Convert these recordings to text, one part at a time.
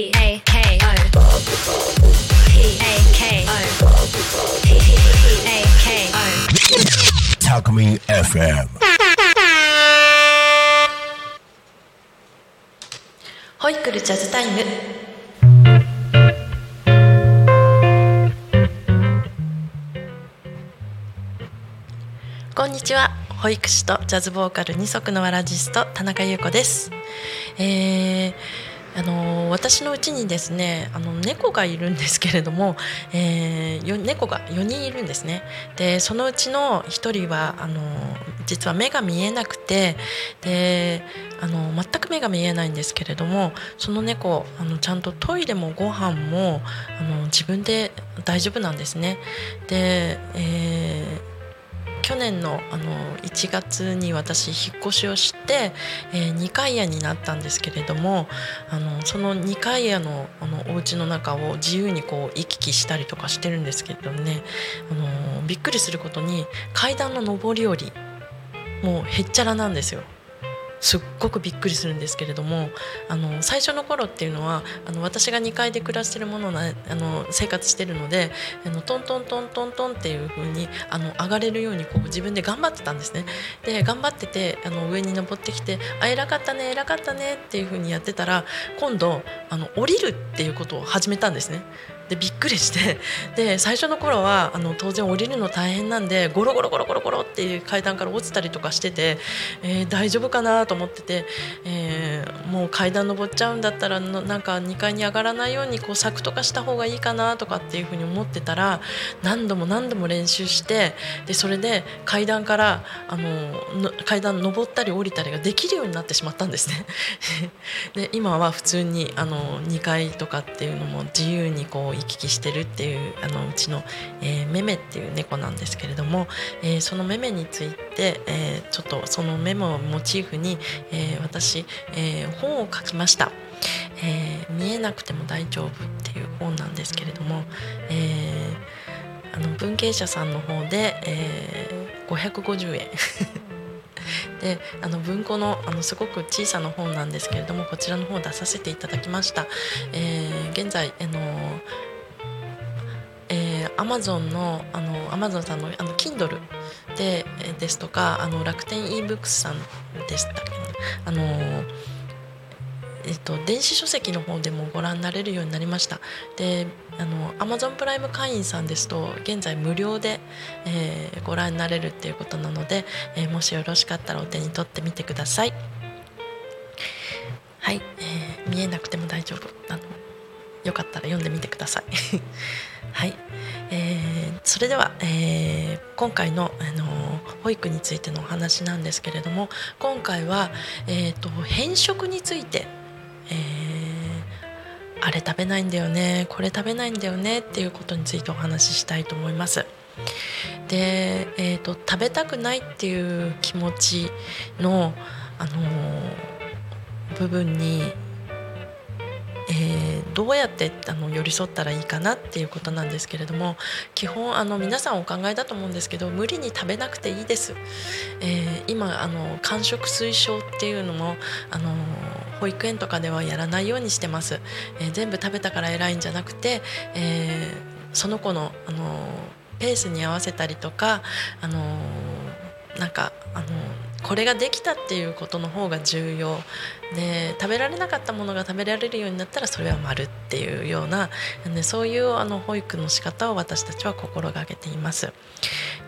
A K O P A K O P A K O Talk Me FM. ホイクルジャズタイムこんにちは保育士とジャズボーカル二足のわらじスト田中優子です、えーあの私のうちにですねあの猫がいるんですけれども、えーよ猫が4人いるんですねでそのうちの1人はあの実は目が見えなくてであの全く目が見えないんですけれどもその猫あのちゃんとトイレもご飯もあの自分で大丈夫なんですね。で、えー去年のあの1月に私引っ越しをして、えー2階屋になったんですけれどもあのその2階屋のあのお家の中を自由にこう行き来したりとかしてるんですけどねあのびっくりすることに階段の上り下りもうへっちゃらなんですよ。すっごくびっくりするんですけれどもあの最初の頃っていうのはあの私が2階で暮らしてるものなあの生活してるのであのトントントントントンっていう風にあの上がれるようにこう自分で頑張ってたんですね。で頑張っててあの上に登ってきて「あ偉かったね偉かったね」っていう風にやってたら今度あの降りるっていうことを始めたんですね。でびっくりしてで最初の頃はあの当然降りるの大変なんでゴロゴロゴロゴロゴロっていう階段から落ちたりとかしてて、えー大丈夫かなと思ってて、えーもう階段登っちゃうんだったらのなんか2階に上がらないようにこう柵とかした方がいいかなとかっていうふうに思ってたら何度も何度も練習してでそれで階段からあの階段登ったり降りたりができるようになってしまったんですね。で今は普通にあの2階とかっていうのも自由にこう行き来してるっていうあのうちの、えーメメっていう猫なんですけれども、えーそのメメについて、えーちょっとそのメモをモチーフに、えー私、えー本を書きました、えー見えなくても大丈夫」っていう本なんですけれども、えーあの文芸者さんの方で、えー550円。であの文庫のあのすごく小さな本なんですけれどもこちらの方を出させていただきました、えー現在あのえー、Amazon のあの Amazon さんのあの Kindle でですとかあの楽天 eBooks さんでしたっけねあのえっと、電子書籍の方でもご覧になれるようになりました。であの Amazon プライム会員さんですと現在無料で、えーご覧になれるっていうことなので、えーもしよろしかったらお手に取ってみてください。はい、えー見えなくても大丈夫あの。よかったら読んでみてください。はい、えーそれでは、えー今回の、あの保育についてのお話なんですけれども今回は、えー、と偏食について、えー。あれ食べないんだよね。これ食べないんだよね。っていうことについてお話ししたいと思います。で、えー、と食べたくないっていう気持ちの、あの部分にえーどうやってあの寄り添ったらいいかなっていうことなんですけれども基本あの皆さんお考えだと思うんですけど無理に食べなくていいです、えー今あの間食推奨っていうのもあの保育園とかではやらないようにしてます、えー全部食べたから偉いんじゃなくて、えーその子のあのペースに合わせたりとかあのなんかあのこれができたっていうことの方が重要で食べられなかったものが食べられるようになったらそれは丸っていうようなそういうあの保育の仕方を私たちは心がけています。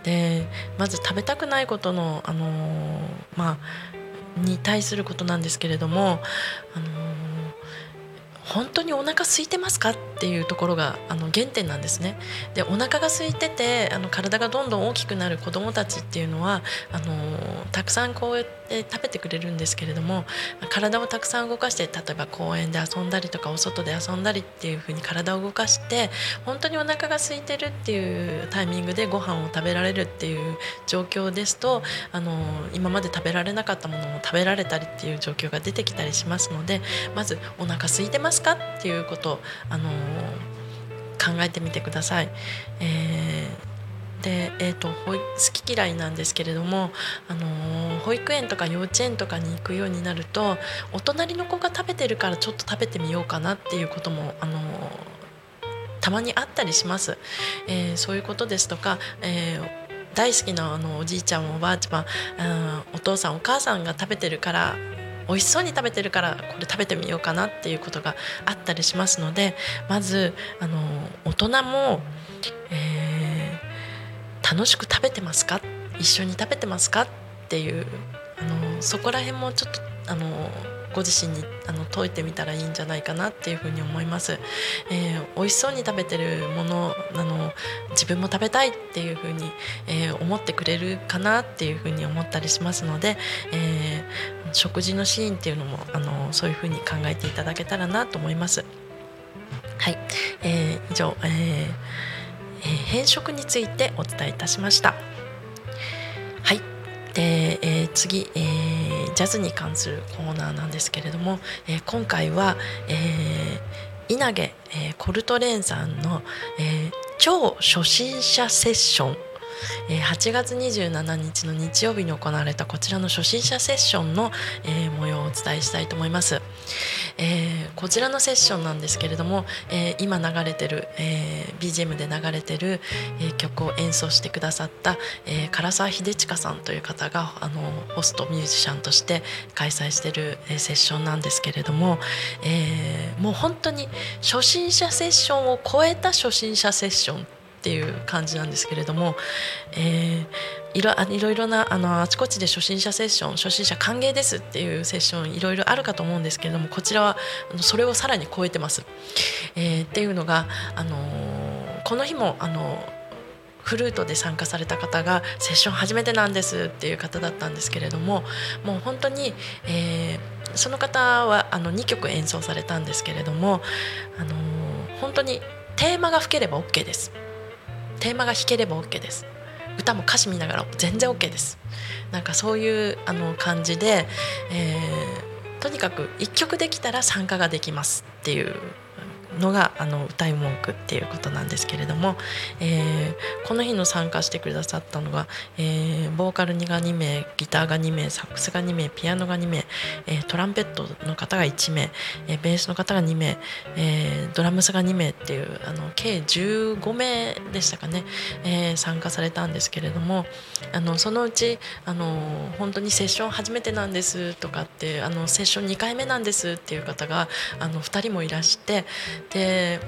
でまず食べたくないことのあのまあに対することなんですけれどもあの本当にお腹空いてますか？っていうところがあの原点なんですね。でお腹が空いててあの体がどんどん大きくなる子どもたちっていうのはあのたくさんこうやって食べてくれるんですけれども体をたくさん動かして例えば公園で遊んだりとかお外で遊んだりっていう風に体を動かして本当にお腹が空いてるっていうタイミングでご飯を食べられるっていう状況ですとあの今まで食べられなかったものも食べられたりっていう状況が出てきたりしますのでまずお腹空いてますかっていうことあの考えてみてください。えーで、えーと、好き嫌いなんですけれども、あのー、保育園とか幼稚園とかに行くようになるとお隣の子が食べてるからちょっと食べてみようかなっていうことも、あのー、たまにあったりします、えー、そういうことですとか、え大好きなあのおじいちゃんおばあちゃんお父さんお母さんが食べてるから美味しそうに食べてるからこれ食べてみようかなっていうことがあったりしますのでまずあの大人も、えー、楽しく食べてますか？一緒に食べてますか？っていうあのそこら辺もちょっとあのご自身にあの解いてみたらいいんじゃないかなっていうふうに思います、えー、美味しそうに食べてるものあの自分も食べたいっていうふうに、えー、思ってくれるかなっていうふうに思ったりしますので、えー、食事のシーンっていうのもあのそういうふうに考えていただけたらなと思います。はい、えー、以上、えーえー、変色についてお伝えいたしました。はい。で、えー、次、えー、ジャズに関するコーナーなんですけれども、えー、今回は、えー、稲毛、えー、コルトレーンさんの、えー、超初心者セッション8月27日の日曜日に行われたこちらの初心者セッションの、模様をお伝えしたいと思います、えー、こちらのセッションなんですけれども、えー、今流れてる、え BGM で流れてる、え曲を演奏してくださった、え唐沢秀親さんという方があのホストミュージシャンとして開催してる、えセッションなんですけれども、えもう本当に初心者セッションを超えた初心者セッションっていう感じなんですけれども、えー、いろいろいろなあのあちこちで初心者セッション初心者歓迎ですっていうセッションいろいろあるかと思うんですけれどもこちらはそれをさらに超えてます。えー、っていうのが、あのー、この日も、あのフルートで参加された方がセッション初めてなんですっていう方だったんですけれどももう本当に、えー、その方はあの2曲演奏されたんですけれども、あの本当にテーマが吹ければ OK です。テーマが弾ければ OK です歌も歌詞見ながら全然 OK です。なんかそういうあの感じで、えー、とにかく1曲できたら参加ができますっていうのがあの歌い文句っていうことなんですけれども、えー、この日の参加してくださったのが、えー、ボーカルが2名ギターが2名サックスが2名ピアノが2名、えー、トランペットの方が1名、えベースの方が2名、えドラムスが2名っていうあの計15名でしたかね、え参加されたんですけれどもあのそのうちあの本当にセッション初めてなんですとかってあのセッション2回目なんですっていう方があの2人もいらしてで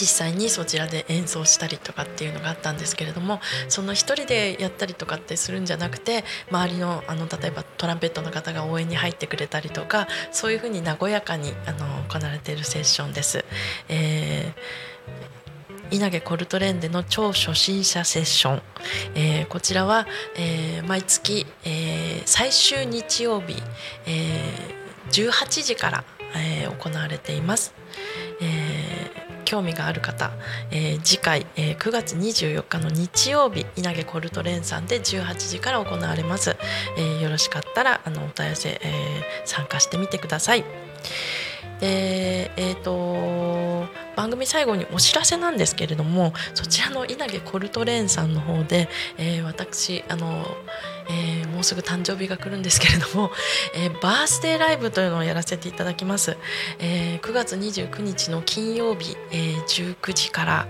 実際にそちらで演奏したりとかっていうのがあったんですけれどもその一人でやったりとかってするんじゃなくて周りのあの例えばトランペットの方が応援に入ってくれたりとかそういうふうに和やかにあの行われているセッションです。えー稲毛コルトレンでの超初心者セッション、えー、こちらは、えー、毎月、えー、最終日曜日、えー、18時から、えー、行われています。興味がある方、えー、次回、えー、9月24日の日曜日稲毛コルトレンさんで18時から行われます、えー、よろしかったらあのお問い合わせ、えー、参加してみてください。でえーと、番組最後にお知らせなんですけれどもそちらの稲毛コルトレーンさんの方で、えー、私あの、ー、もうすぐ誕生日が来るんですけれども、えー、バースデーライブというのをやらせていただきます、え9月29日の金曜日、え19時から、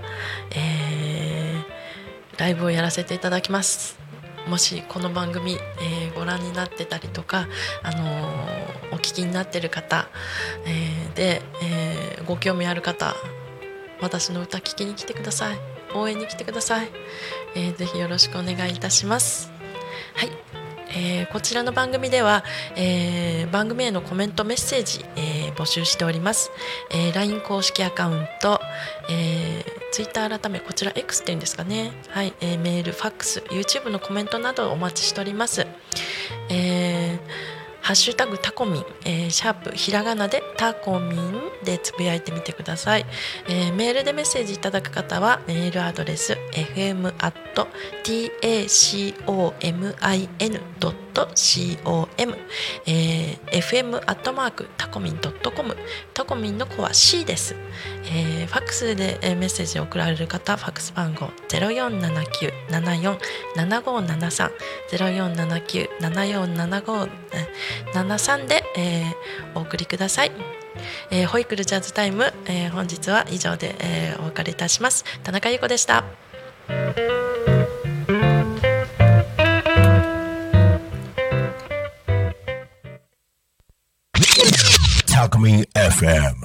えライブをやらせていただきます。もしこの番組、えー、ご覧になってたりとか、あのー、お聞きになってる方、えー、で、えご興味ある方私の歌聴きに来てください。応援に来てください、えー、ぜひよろしくお願いいたします。はい。えー、こちらの番組では、えー、番組へのコメントメッセージ、えー、募集しております、えー、LINE 公式アカウント、えー、Twitter 改めこちら X っていうんですかね。はい、えー、メールファックス YouTube のコメントなどお待ちしております、えーハッシュタグタコミン、えーシャープひらがなでタコミンでつぶやいてみてください、えーメールでメッセージいただく方はメールアドレス fm tacomin.com、えー fm アットマークタコミン .com タコミンの子は C です、えーファックスで、メッセージを送られる方ファックス番号0479747573 73で、えーお送りください、えーホイクルジャズタイム、えー本日は以上で、えーお別れいたします。田中優子でした。タコミン FM